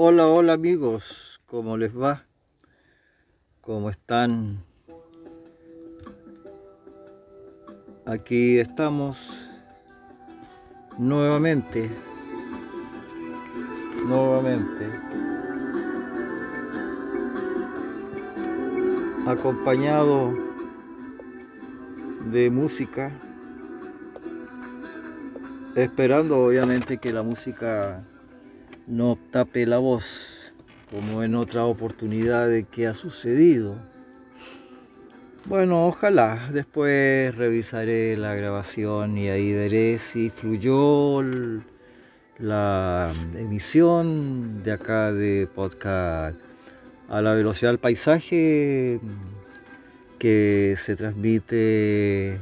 Hola, hola amigos, ¿cómo les va? ¿Cómo están? Aquí estamos nuevamente, nuevamente, acompañado de música, esperando obviamente que la música no tape la voz, como en otra oportunidad de que ha sucedido. Bueno, ojalá. Después revisaré la grabación y ahí veré si fluyó la emisión de acá de podcast a la velocidad del paisaje que se transmite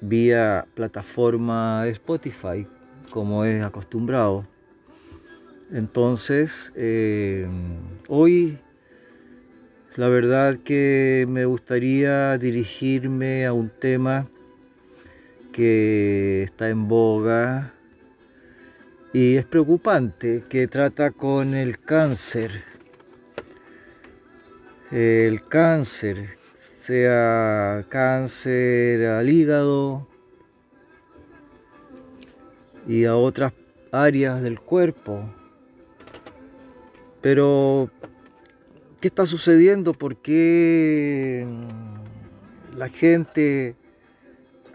vía plataforma Spotify, como es acostumbrado. Entonces, eh, hoy la verdad que me gustaría dirigirme a un tema que está en boga y es preocupante, que trata con el cáncer. El cáncer, sea cáncer al hígado y a otras áreas del cuerpo pero, ¿qué está sucediendo? ¿Por qué la gente,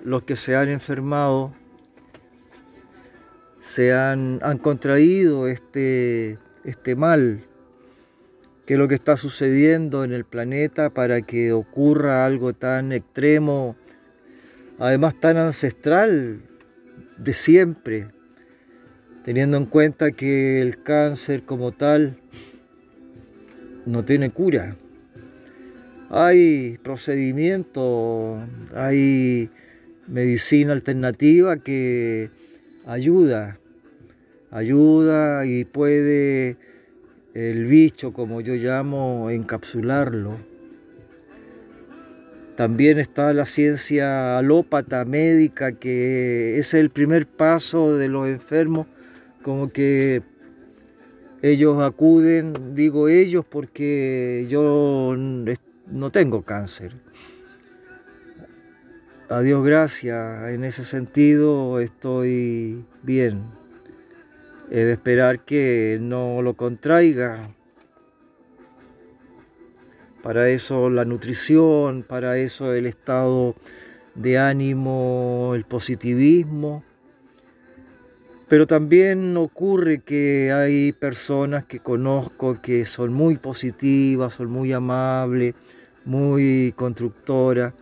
los que se han enfermado, se han, contraído este, este mal? ¿Qué es lo que está sucediendo en el planeta para que ocurra algo tan extremo, además tan ancestral de siempre? Teniendo en cuenta que el cáncer como tal no tiene cura. Hay procedimientos, hay medicina alternativa que ayuda, ayuda y puede el bicho, como yo llamo, encapsularlo. También está la ciencia alópata médica, que es el primer paso de los enfermos como que ellos acuden, digo ellos porque yo no tengo cáncer. A Dios gracias, en ese sentido estoy bien. He de esperar que no lo contraiga. Para eso la nutrición, para eso el estado de ánimo, el positivismo pero también ocurre que hay personas que conozco que son muy positivas, son muy amables, muy constructoras,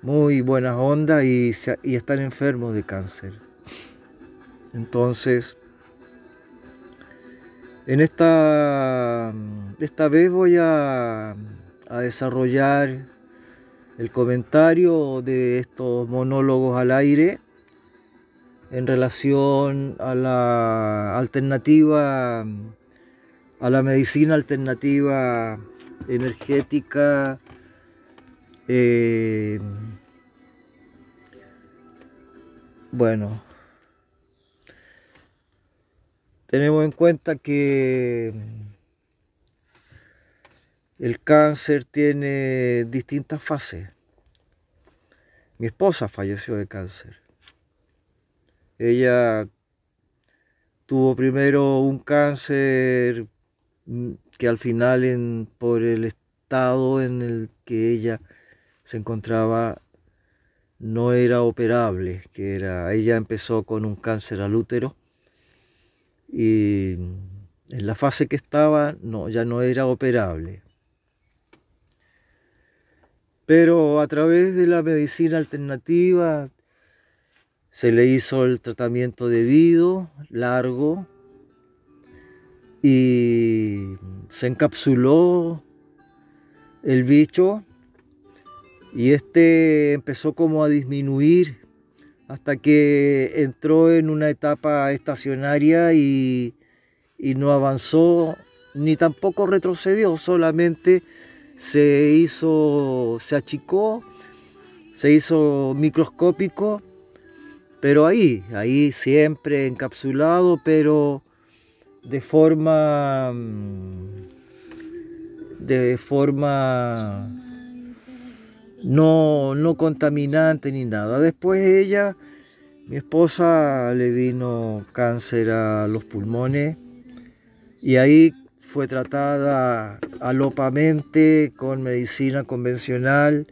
muy buenas ondas y, están enfermos de cáncer. Entonces, en esta, esta vez voy a, a desarrollar el comentario de estos monólogos al aire en relación a la alternativa, a la medicina alternativa energética. Eh, bueno, tenemos en cuenta que el cáncer tiene distintas fases. Mi esposa falleció de cáncer. Ella tuvo primero un cáncer mm, que al final por el estado en el que ella se encontraba no era operable, que era ella empezó con un cáncer al útero y en la fase que estaba no ya no era operable. Pero a través de la medicina alternativa se le hizo el tratamiento debido, largo, y se encapsuló el bicho y este empezó como a disminuir hasta que entró en una etapa estacionaria y, y no avanzó ni tampoco retrocedió, solamente se hizo, se achicó, se hizo microscópico pero ahí, ahí siempre encapsulado, pero de forma mm, de forma no, no contaminante ni nada. Después ella, mi esposa, le vino cáncer a los pulmones y ahí fue tratada alopamente con medicina convencional,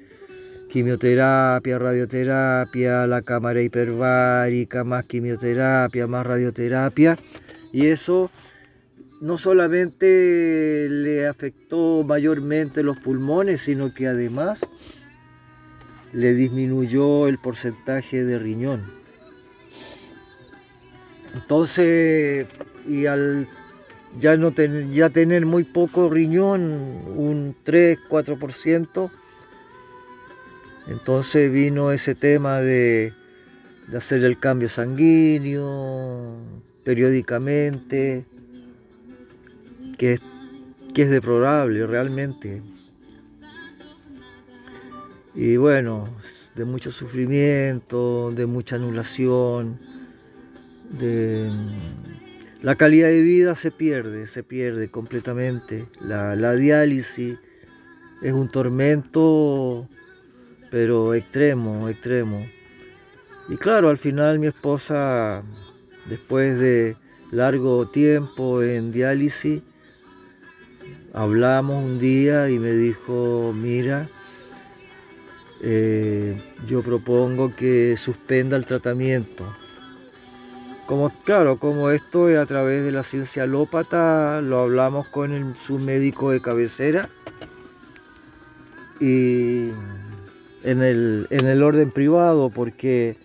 quimioterapia, radioterapia, la cámara hiperbárica, más quimioterapia, más radioterapia y eso no solamente le afectó mayormente los pulmones, sino que además le disminuyó el porcentaje de riñón. Entonces, y al ya, no ya tener muy poco riñón, un 3-4%, entonces vino ese tema de, hacer el cambio sanguíneo periódicamente, que, es deplorable realmente y bueno, de mucho sufrimiento, de mucha anulación, la calidad de vida se pierde, se pierde completamente. La diálisis es un tormento, pero extremo, extremo. Y claro, al final mi esposa, después de largo tiempo en diálisis, hablamos un día y me dijo, mira, eh, yo propongo que suspenda el tratamiento. Como, claro, como esto es a través de la ciencia alópata, lo hablamos con su médico de cabecera y en el, en el orden privado, porque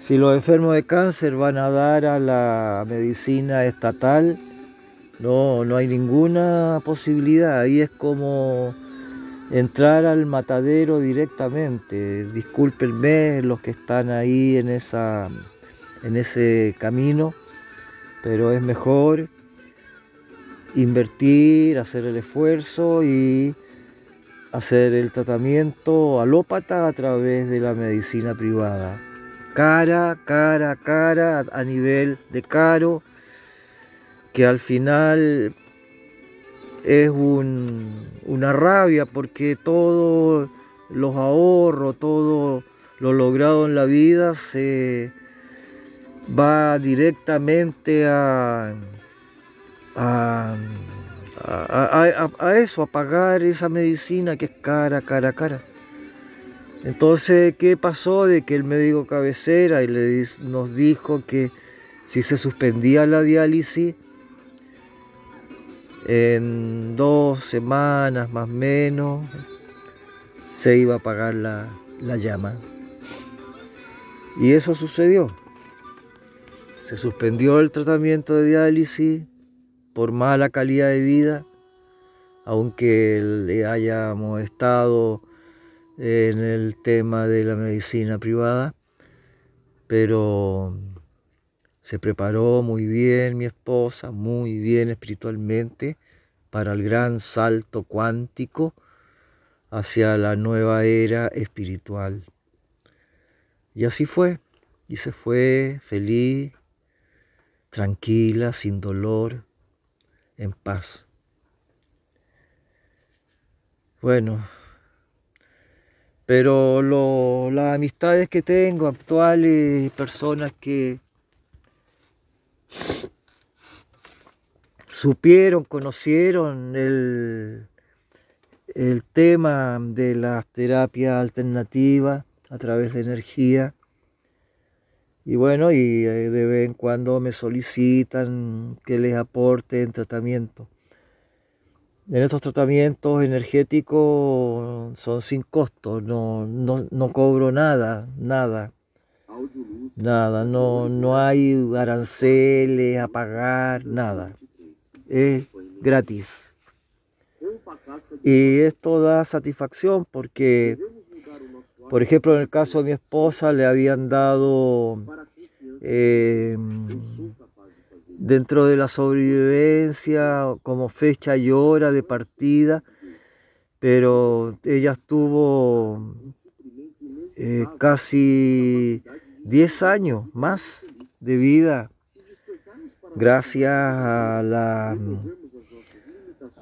si los enfermos de cáncer van a dar a la medicina estatal, no, no hay ninguna posibilidad. Ahí es como entrar al matadero directamente. Discúlpenme los que están ahí en, esa, en ese camino, pero es mejor invertir, hacer el esfuerzo y hacer el tratamiento alópata a través de la medicina privada. Cara, cara, cara, a nivel de caro, que al final es una rabia porque todos los ahorros, todo lo logrado en la vida se va directamente a, a, eso, a pagar esa medicina que es cara, cara, cara. Entonces, ¿qué pasó? De que el médico cabecera y le, nos dijo que si se suspendía la diálisis, en dos semanas más o menos se iba a apagar la, la llama. Y eso sucedió. Se suspendió el tratamiento de diálisis por mala calidad de vida, aunque le hayamos estado en el tema de la medicina privada, pero se preparó muy bien mi esposa, muy bien espiritualmente, para el gran salto cuántico hacia la nueva era espiritual. Y así fue, y se fue feliz, tranquila, sin dolor, en paz. Bueno, pero las amistades que tengo actuales, personas que supieron, conocieron el, el tema de las terapias alternativas a través de energía. Y bueno, y eh, de vez en cuando me solicitan que les aporte en tratamiento. En estos tratamientos energéticos son sin costo, no, no, no cobro nada, nada. Nada, no, no hay aranceles a pagar, nada. Es gratis. Y esto da satisfacción porque, por ejemplo, en el caso de mi esposa le habían dado em, dentro de la sobrevivencia como fecha y hora de partida, pero ella estuvo eh, casi 10 años más de vida gracias a la,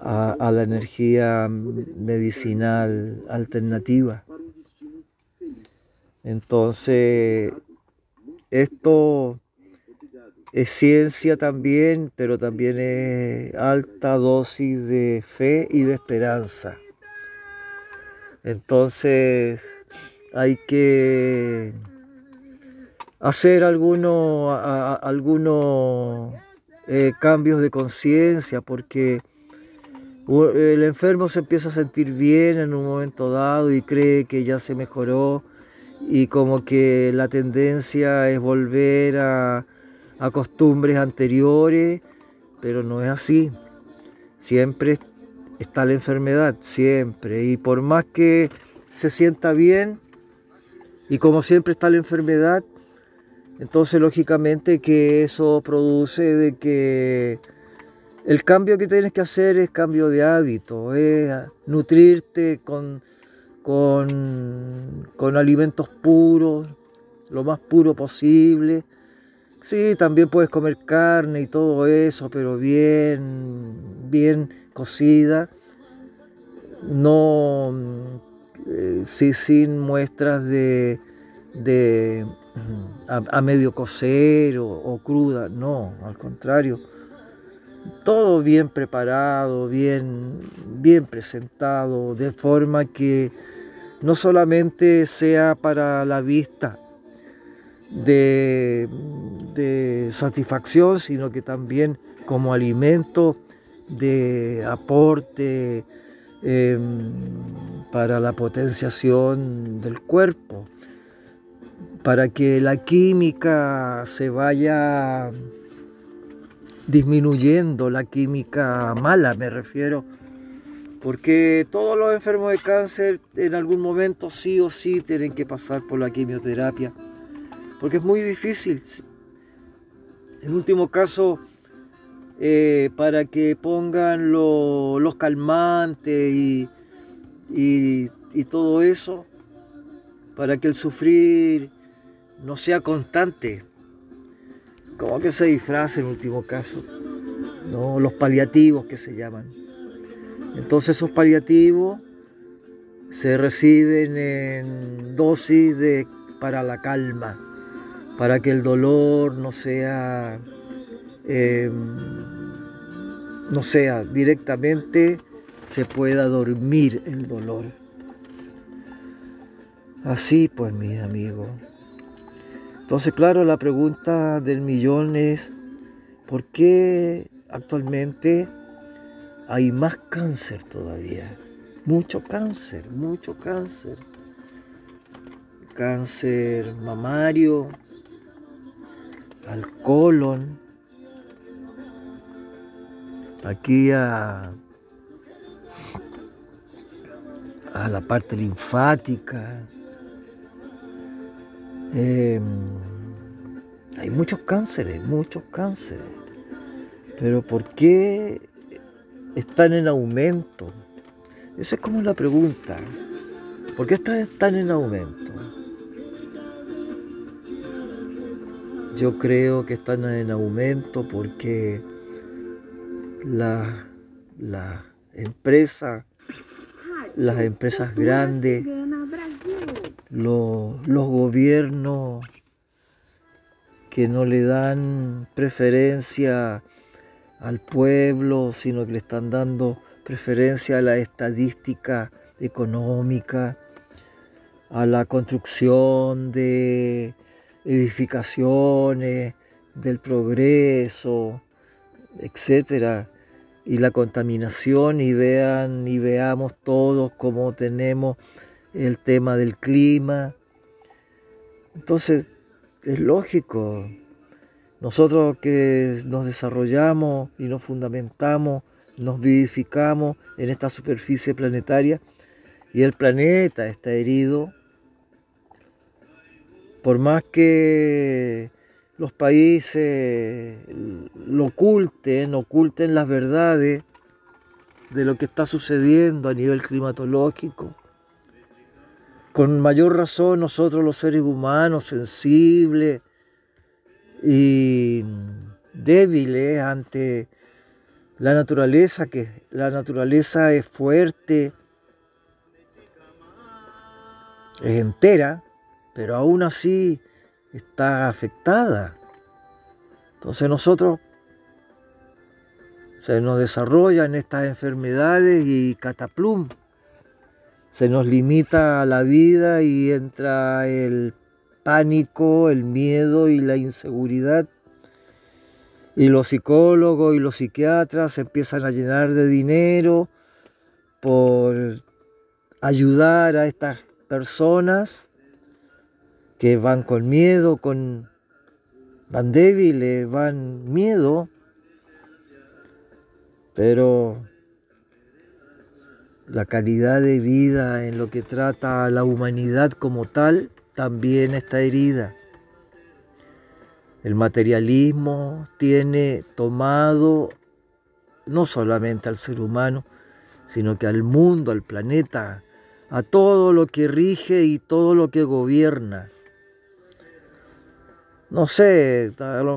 a, la energía medicinal alternativa. Entonces, esto es ciencia también, pero también es alta dosis de fe y de esperanza. Entonces hay que hacer algunos, algunos eh, cambios de conciencia porque el enfermo se empieza a sentir bien en un momento dado y cree que ya se mejoró y como que la tendencia es volver a, costumbres anteriores, pero no es así. Siempre está la enfermedad, siempre. Y por más que se sienta bien, y como siempre está la enfermedad, entonces lógicamente que eso produce de que el cambio que tienes que hacer es cambio de hábito, es nutrirte con, con, con alimentos puros, lo más puro posible. Sí, también puedes comer carne y todo eso, pero bien, bien cocida, no eh, sí, sin muestras de, de a, medio cocer o, cruda, no, al contrario, todo bien preparado, bien, bien presentado, de forma que no solamente sea para la vista de, satisfacción, sino que también como alimento de aporte em, para la potenciación del cuerpo, para que la química se vaya disminuyendo, la química mala me refiero, porque todos los enfermos de cáncer en algún momento sí o sí tienen que pasar por la quimioterapia, porque es muy difícil. En último caso, eh, para que pongan los calmantes y, y, todo eso, para que el sufrir no sea constante, como que se disfrace en último caso, ¿no? los paliativos que se llaman. Entonces esos paliativos se reciben en dosis de, para la calma, para que el dolor no sea Em, no sea directamente se pueda dormir el dolor. Así pues, mis amigos. Entonces, claro, la pregunta del millón es, ¿por qué actualmente hay más cáncer todavía? Mucho cáncer, mucho cáncer. Cáncer mamario, al colon, aquí a, a la parte linfática. Em, hay muchos cánceres, muchos cánceres. Pero ¿por qué están en aumento? Esa es como la pregunta. ¿Por qué están en aumento? Yo creo que están en aumento porque la, la empresa, las empresas grandes, los, los gobiernos que no le dan preferencia al pueblo, sino que le están dando preferencia a la estadística económica, a la construcción de edificaciones, del progreso, etcétera y la contaminación y vean y veamos todos cómo tenemos el tema del clima. Entonces, es lógico, nosotros que nos desarrollamos y nos fundamentamos, nos vivificamos en esta superficie planetaria y el planeta está herido, por más que los países lo oculten, oculten las verdades de lo que está sucediendo a nivel climatológico. Con mayor razón nosotros los seres humanos sensibles y débiles ante la naturaleza, que la naturaleza es fuerte, es entera, pero aún así está afectada. Entonces nosotros se nos desarrollan estas enfermedades y cataplum, se nos limita la vida y entra el pánico, el miedo y la inseguridad. Y los psicólogos y los psiquiatras se empiezan a llenar de dinero por ayudar a estas personas que van con miedo, con van débiles, van miedo, pero la calidad de vida en lo que trata a la humanidad como tal también está herida. El materialismo tiene tomado no solamente al ser humano, sino que al mundo, al planeta, a todo lo que rige y todo lo que gobierna. No sé,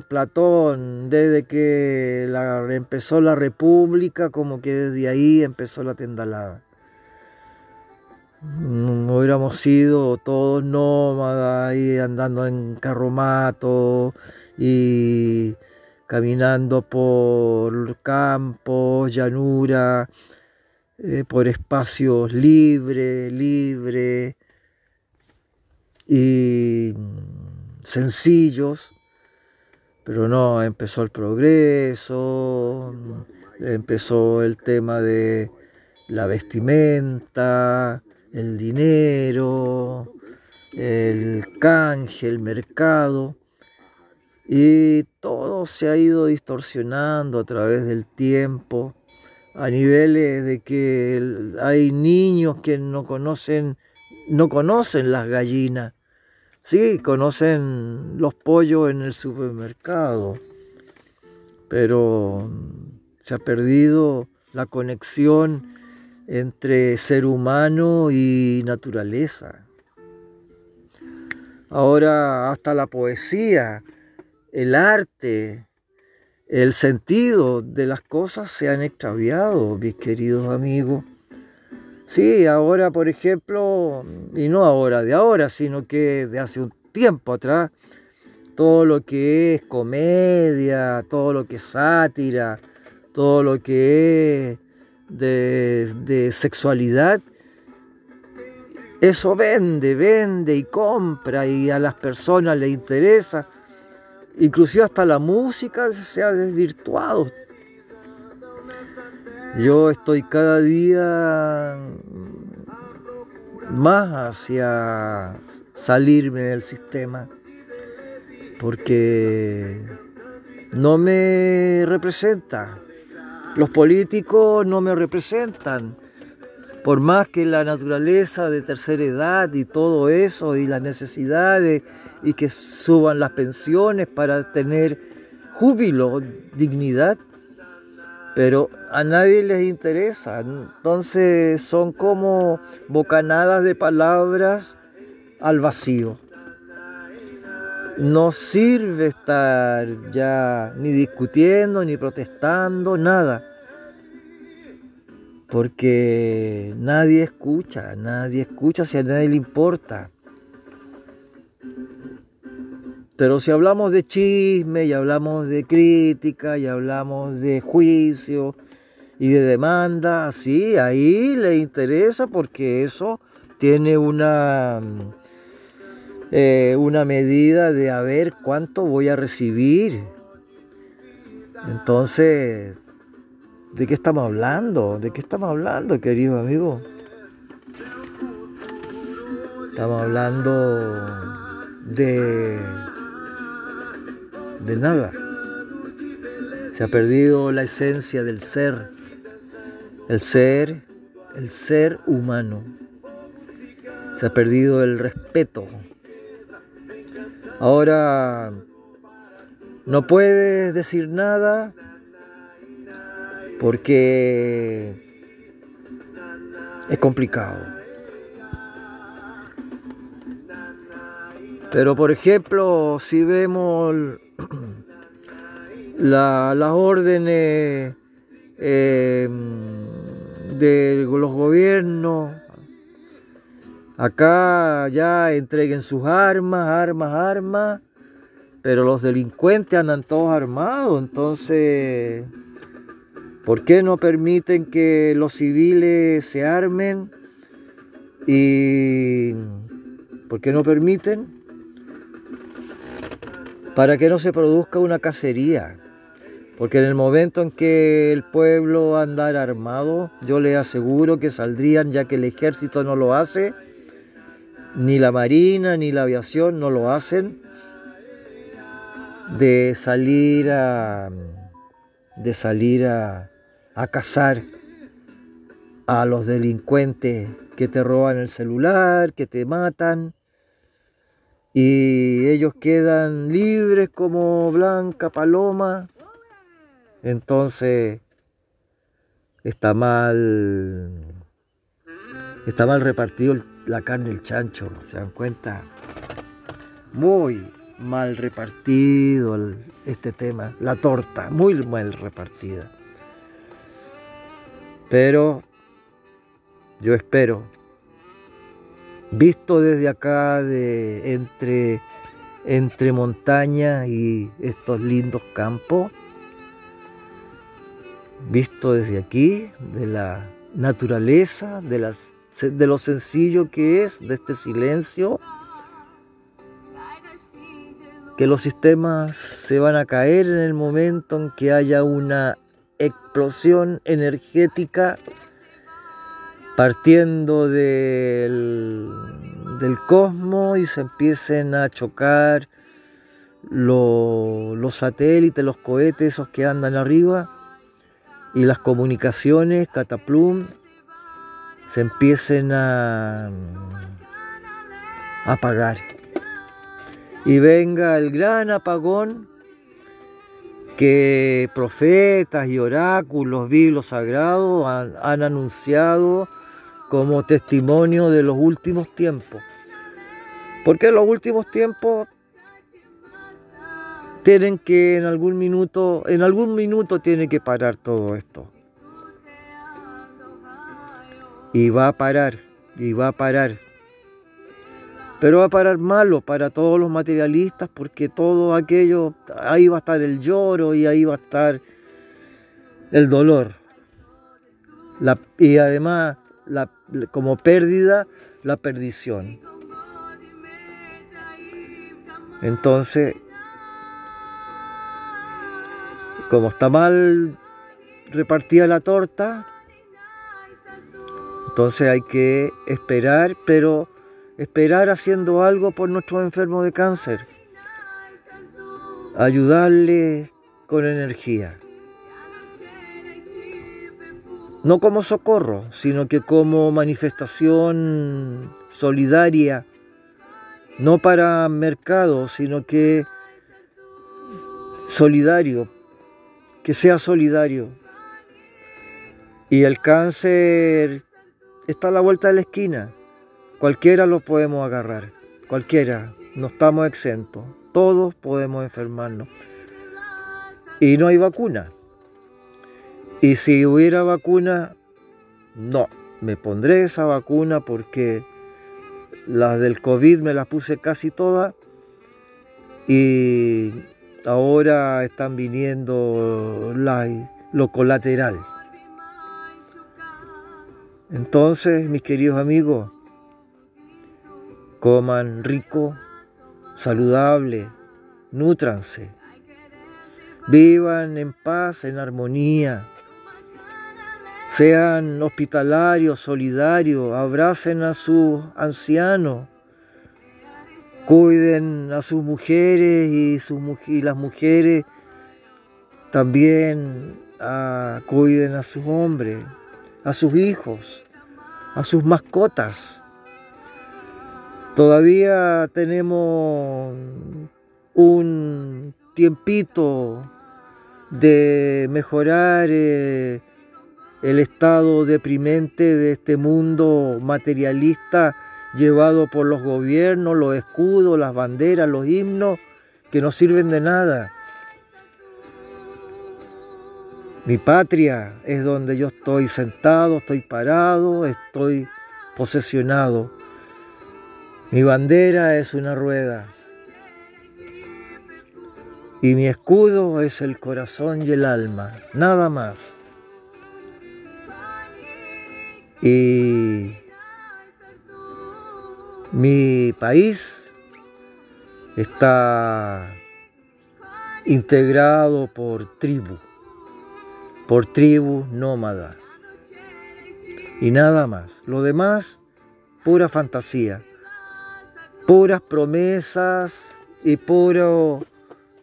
Platón, desde que empezó la república, como que desde ahí empezó la tendalada. Hubiéramos sido todos nómadas y andando en carromato y caminando por campos, llanura, eh, por espacios libres, libres y sencillos, pero no, empezó el progreso, empezó el tema de la vestimenta, el dinero, el canje, el mercado, y todo se ha ido distorsionando a través del tiempo a niveles de que hay niños que no conocen, no conocen las gallinas, sí, conocen los pollos en el supermercado, pero se ha perdido la conexión entre ser humano y naturaleza. Ahora hasta la poesía, el arte, el sentido de las cosas se han extraviado, mis queridos amigos. Sí, ahora, por ejemplo, y no ahora de ahora, sino que de hace un tiempo atrás, todo lo que es comedia, todo lo que es sátira, todo lo que es de, sexualidad, eso vende, vende y compra y a las personas le interesa Inclusive hasta la música se ha desvirtuado. Yo estoy cada día más hacia salirme del sistema porque no me representa. Los políticos no me representan. Por más que la naturaleza de tercera edad y todo eso y las necesidades y que suban las pensiones para tener júbilo, dignidad, pero a nadie les interesa. Entonces son como bocanadas de palabras al vacío. No sirve estar ya ni discutiendo, ni protestando, nada. Porque nadie escucha, nadie escucha si a nadie le importa. Pero si hablamos de chisme y hablamos de crítica y hablamos de juicio y de demanda, sí, ahí le interesa porque eso tiene una, eh, una medida de a ver cuánto voy a recibir. Entonces, ¿de qué estamos hablando? ¿De qué estamos hablando, querido amigo? Estamos hablando de de nada. Se ha perdido la esencia del ser, el ser, el ser humano. Se ha perdido el respeto. Ahora no puedes decir nada porque es complicado. Pero por ejemplo, si vemos las órdenes em, de los gobiernos. Acá ya entreguen sus armas, armas, armas, pero los delincuentes andan todos armados, entonces, ¿por qué no permiten que los civiles se armen? ¿Y por qué no permiten? Para que no se produzca una cacería. Porque en el momento en que el pueblo andara armado, yo le aseguro que saldrían, ya que el ejército no lo hace, ni la marina ni la aviación no lo hacen, de salir a, de salir a, a cazar a los delincuentes que te roban el celular, que te matan, y ellos quedan libres como blanca paloma. Entonces, está mal, está mal repartido la carne del chancho, ¿se dan cuenta? Muy mal repartido este tema, la torta, muy mal repartida. Pero yo espero, visto desde acá de entre, entre y estos lindos campos, visto desde aquí, de la naturaleza, de, de lo sencillo que es, de este silencio, que los sistemas se van a caer en el momento en que haya una explosión energética partiendo del, del cosmos y se empiecen a chocar los satélites, los cohetes, esos que andan arriba, y las comunicaciones, Cataplum, se empiecen a, apagar. Y venga el gran apagón que profetas y oráculos, biblos sagrados han, han anunciado como testimonio de los últimos tiempos. Porque los últimos tiempos tienen que en algún minuto, en algún minuto tiene que parar todo esto. Y va a parar, y va a parar. Pero va a parar malo para todos los materialistas porque todo aquello, ahí va a estar el lloro y ahí va a estar el dolor. y además, como pérdida, la perdición. Entonces, como está mal repartida la torta, entonces hay que esperar, pero esperar haciendo algo por nuestros enfermos de cáncer. Ayudarle con energía. No como socorro, sino que como manifestación solidaria, no para mercado, sino que solidario que sea solidario. Y el cáncer está a la vuelta de la esquina. Cualquiera lo podemos agarrar, cualquiera, no estamos exentos, todos podemos enfermarnos. Y no hay vacuna. Y si hubiera vacuna, no, me pondré esa vacuna porque las del COVID me las puse casi todas y ahora están viniendo lo colateral. Entonces, mis queridos amigos, coman rico, saludable, nútranse, vivan en paz, en armonía, sean hospitalarios, solidarios, abracen a sus ancianos, cuiden a sus mujeres y, sus, y las mujeres también ah, cuiden a sus hombres, a sus hijos, a sus mascotas. Todavía tenemos un tiempito de mejorar eh, el estado deprimente de este mundo materialista llevado por los gobiernos, los escudos, las banderas, los himnos, que no sirven de nada. Mi patria es donde yo estoy sentado, estoy parado, estoy posesionado. Mi bandera es una rueda. Y mi escudo es el corazón y el alma, nada más. Y mi país está integrado por tribu, por tribu nómada. Y nada más. Lo demás, pura fantasía, puras promesas y puro,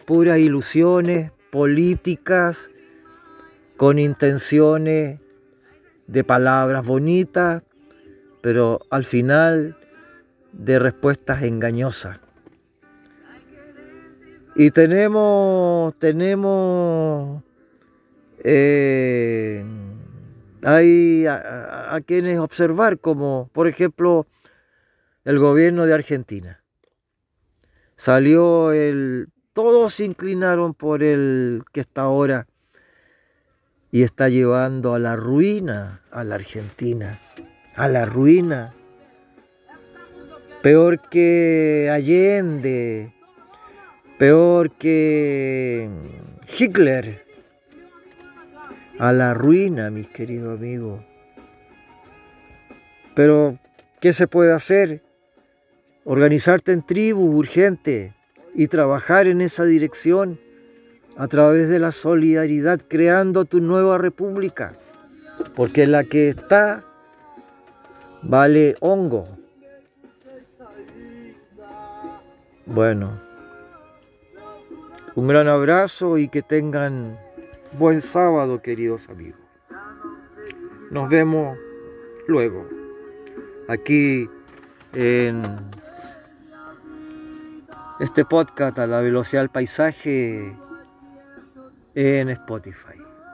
puras ilusiones políticas con intenciones de palabras bonitas, pero al final de respuestas engañosas. Y tenemos, tenemos, eh, hay a, a, quienes observar, como por ejemplo el gobierno de Argentina. Salió el, todos se inclinaron por el que está ahora y está llevando a la ruina a la Argentina, a la ruina. Peor que Allende, peor que Hitler, a la ruina, mis queridos amigos. Pero, ¿qué se puede hacer? Organizarte en tribu urgente y trabajar en esa dirección a través de la solidaridad creando tu nueva república, porque la que está vale hongo. Bueno, un gran abrazo y que tengan buen sábado, queridos amigos. Nos vemos luego, aquí en este podcast a la velocidad del paisaje en Spotify.